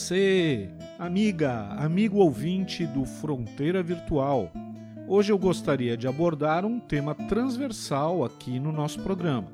Você, amiga, amigo ouvinte do Fronteira Virtual. Hoje eu gostaria de abordar um tema transversal aqui no nosso programa,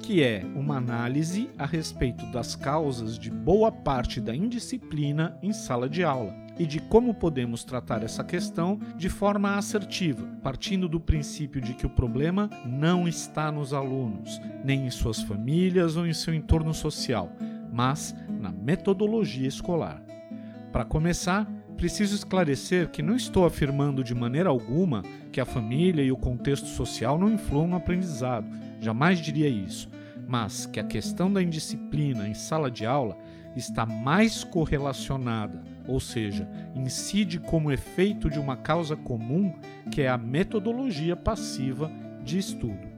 que é uma análise a respeito das causas de boa parte da indisciplina em sala de aula e de como podemos tratar essa questão de forma assertiva, partindo do princípio de que o problema não está nos alunos, nem em suas famílias ou em seu entorno social, mas na metodologia escolar. Para começar, preciso esclarecer que não estou afirmando de maneira alguma que a família e o contexto social não influam no aprendizado, jamais diria isso, mas que a questão da indisciplina em sala de aula está mais correlacionada, ou seja, incide como efeito de uma causa comum, que é a metodologia passiva de estudo.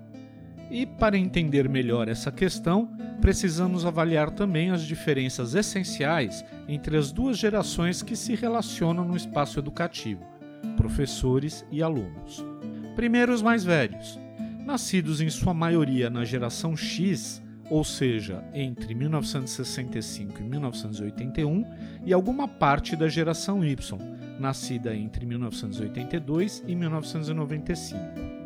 E para entender melhor essa questão, precisamos avaliar também as diferenças essenciais entre as duas gerações que se relacionam no espaço educativo, professores e alunos. Primeiro, os mais velhos. Nascidos em sua maioria na geração X, ou seja, entre 1965 e 1981, e alguma parte da geração Y, nascida entre 1982 e 1995.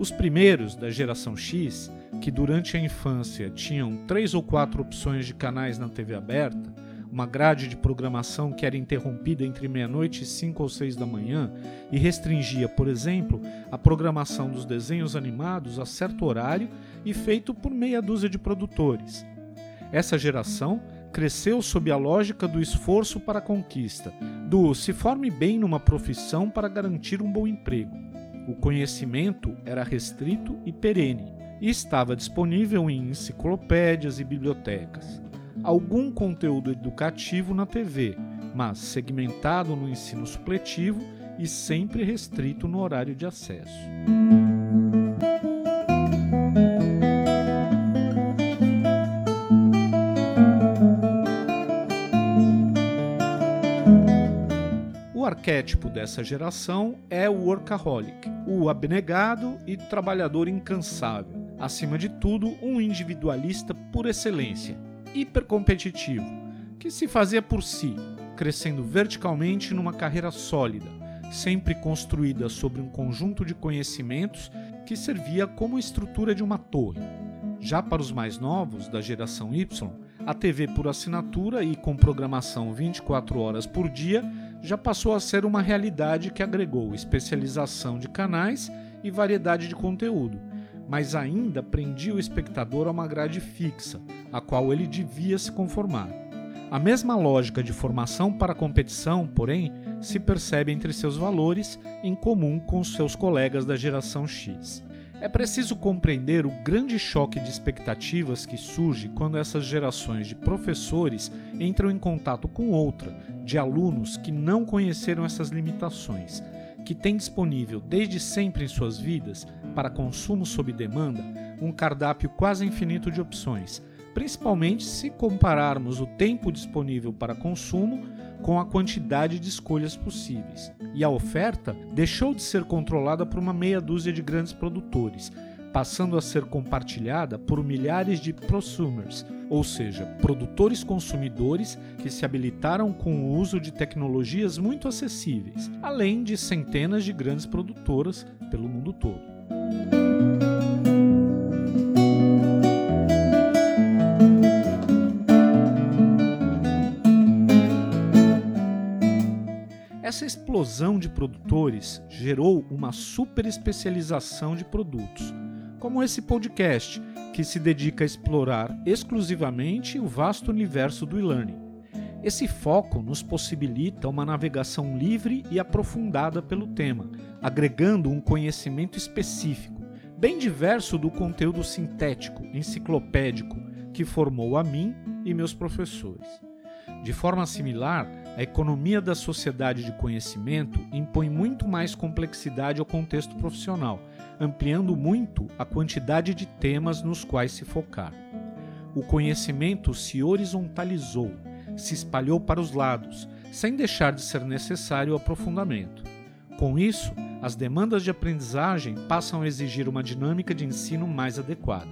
Os primeiros, da geração X, que durante a infância tinham três ou quatro opções de canais na TV aberta, uma grade de programação que era interrompida entre meia-noite e 5 ou 6 da manhã e restringia, por exemplo, a programação dos desenhos animados a certo horário e feito por meia dúzia de produtores. Essa geração cresceu sob a lógica do esforço para a conquista, do se forme bem numa profissão para garantir um bom emprego. O conhecimento era restrito e perene e estava disponível em enciclopédias e bibliotecas. Algum conteúdo educativo na TV, mas segmentado no ensino supletivo e sempre restrito no horário de acesso. Arquétipo dessa geração é o workaholic, o abnegado e trabalhador incansável. Acima de tudo, um individualista por excelência, hipercompetitivo, que se fazia por si, crescendo verticalmente numa carreira sólida, sempre construída sobre um conjunto de conhecimentos que servia como estrutura de uma torre. Já para os mais novos, da geração Y, a TV por assinatura e com programação 24 horas por dia já passou a ser uma realidade que agregou especialização de canais e variedade de conteúdo, mas ainda prendia o espectador a uma grade fixa, a qual ele devia se conformar. A mesma lógica de formação para competição, porém, se percebe entre seus valores, em comum com seus colegas da geração X. É preciso compreender o grande choque de expectativas que surge quando essas gerações de professores entram em contato com outra, de alunos que não conheceram essas limitações, que têm disponível desde sempre em suas vidas, para consumo sob demanda, um cardápio quase infinito de opções, principalmente se compararmos o tempo disponível para consumo com a quantidade de escolhas possíveis. E a oferta deixou de ser controlada por uma meia dúzia de grandes produtores, passando a ser compartilhada por milhares de prosumers, ou seja, produtores consumidores que se habilitaram com o uso de tecnologias muito acessíveis, além de centenas de grandes produtoras pelo mundo todo. Essa explosão de produtores gerou uma super especialização de produtos, como esse podcast, que se dedica a explorar exclusivamente o vasto universo do e-learning. Esse foco nos possibilita uma navegação livre e aprofundada pelo tema, agregando um conhecimento específico, bem diverso do conteúdo sintético, enciclopédico, que formou a mim e meus professores. De forma similar, a economia da sociedade de conhecimento impõe muito mais complexidade ao contexto profissional, ampliando muito a quantidade de temas nos quais se focar. O conhecimento se horizontalizou, se espalhou para os lados, sem deixar de ser necessário o aprofundamento. Com isso, as demandas de aprendizagem passam a exigir uma dinâmica de ensino mais adequada.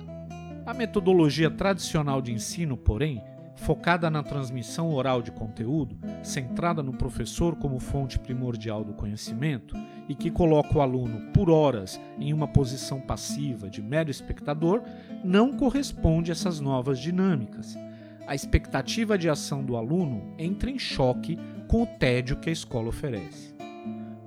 A metodologia tradicional de ensino, porém, focada na transmissão oral de conteúdo, centrada no professor como fonte primordial do conhecimento e que coloca o aluno por horas em uma posição passiva de mero espectador, não corresponde a essas novas dinâmicas. A expectativa de ação do aluno entra em choque com o tédio que a escola oferece.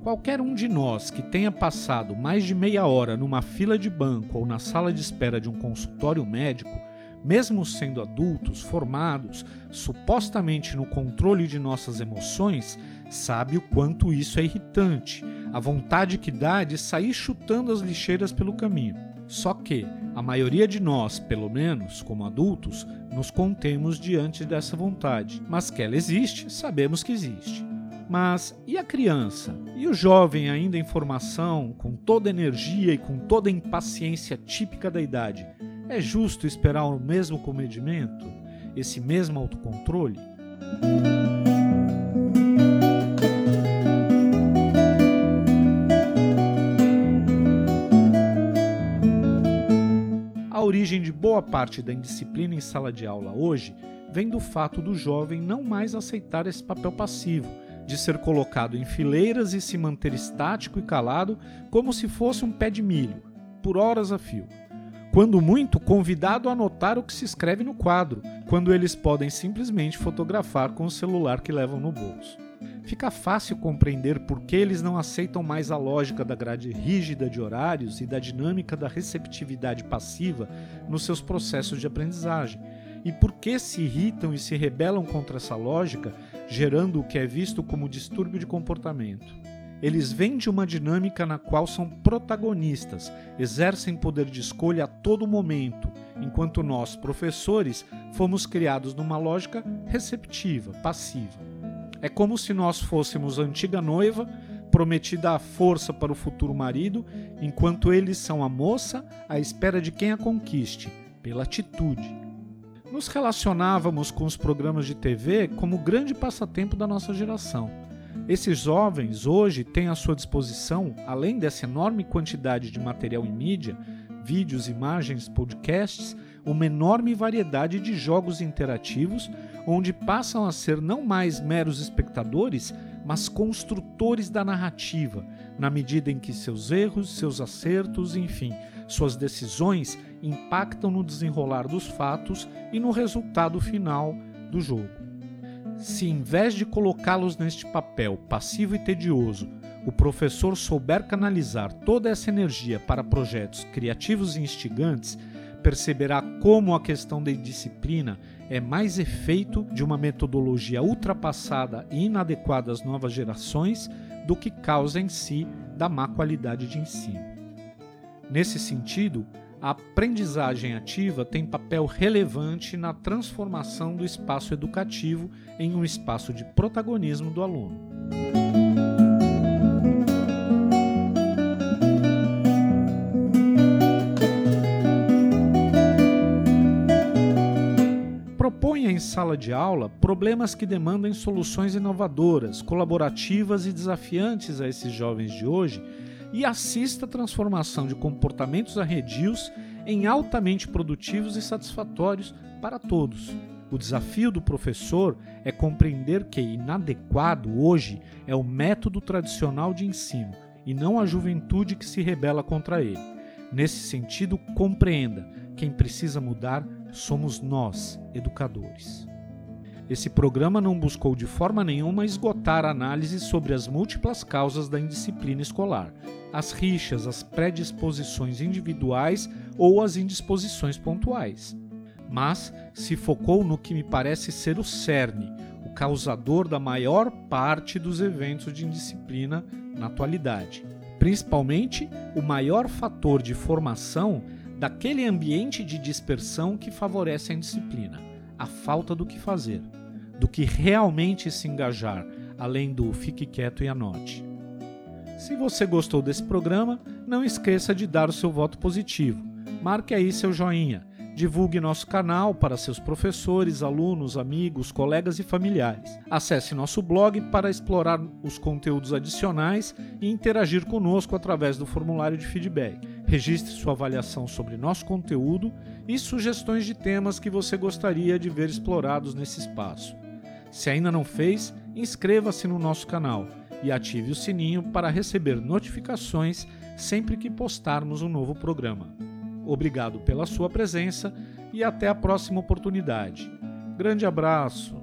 Qualquer um de nós que tenha passado mais de meia hora numa fila de banco ou na sala de espera de um consultório médico mesmo sendo adultos, formados, supostamente no controle de nossas emoções, sabe o quanto isso é irritante, a vontade que dá de sair chutando as lixeiras pelo caminho. Só que a maioria de nós, pelo menos como adultos, nos contemos diante dessa vontade. Mas que ela existe, sabemos que existe. Mas e a criança? E o jovem ainda em formação, com toda energia e com toda impaciência típica da idade? É justo esperar o mesmo comedimento, esse mesmo autocontrole? A origem de boa parte da indisciplina em sala de aula hoje vem do fato do jovem não mais aceitar esse papel passivo, de ser colocado em fileiras e se manter estático e calado como se fosse um pé de milho, por horas a fio quando muito, convidado a anotar o que se escreve no quadro, quando eles podem simplesmente fotografar com o celular que levam no bolso. Fica fácil compreender por que eles não aceitam mais a lógica da grade rígida de horários e da dinâmica da receptividade passiva nos seus processos de aprendizagem, e por que se irritam e se rebelam contra essa lógica, gerando o que é visto como distúrbio de comportamento. Eles vêm de uma dinâmica na qual são protagonistas, exercem poder de escolha a todo momento, enquanto nós, professores, fomos criados numa lógica receptiva, passiva. É como se nós fôssemos a antiga noiva, prometida à força para o futuro marido, enquanto eles são a moça à espera de quem a conquiste, pela atitude. Nos relacionávamos com os programas de TV como grande passatempo da nossa geração. Esses jovens hoje têm à sua disposição, além dessa enorme quantidade de material em mídia, vídeos, imagens, podcasts, uma enorme variedade de jogos interativos, onde passam a ser não mais meros espectadores, mas construtores da narrativa, na medida em que seus erros, seus acertos, enfim, suas decisões impactam no desenrolar dos fatos e no resultado final do jogo. Se, em vez de colocá-los neste papel passivo e tedioso, o professor souber canalizar toda essa energia para projetos criativos e instigantes, perceberá como a questão da disciplina é mais efeito de uma metodologia ultrapassada e inadequada às novas gerações do que causa em si da má qualidade de ensino. Nesse sentido, a aprendizagem ativa tem papel relevante na transformação do espaço educativo em um espaço de protagonismo do aluno. Proponha em sala de aula problemas que demandem soluções inovadoras, colaborativas e desafiantes a esses jovens de hoje e assista a transformação de comportamentos arredios em altamente produtivos e satisfatórios para todos. O desafio do professor é compreender que inadequado hoje é o método tradicional de ensino e não a juventude que se rebela contra ele. Nesse sentido, compreenda: quem precisa mudar somos nós, educadores. Esse programa não buscou de forma nenhuma esgotar análises sobre as múltiplas causas da indisciplina escolar, as rixas, as predisposições individuais ou as indisposições pontuais. Mas se focou no que me parece ser o cerne, o causador da maior parte dos eventos de indisciplina na atualidade. Principalmente o maior fator de formação daquele ambiente de dispersão que favorece a indisciplina, a falta do que fazer do que realmente se engajar, além do fique quieto e anote. Se você gostou desse programa, não esqueça de dar o seu voto positivo. Marque aí seu joinha. Divulgue nosso canal para seus professores, alunos, amigos, colegas e familiares. Acesse nosso blog para explorar os conteúdos adicionais e interagir conosco através do formulário de feedback. Registre sua avaliação sobre nosso conteúdo e sugestões de temas que você gostaria de ver explorados nesse espaço. Se ainda não fez, inscreva-se no nosso canal e ative o sininho para receber notificações sempre que postarmos um novo programa. Obrigado pela sua presença e até a próxima oportunidade. Grande abraço!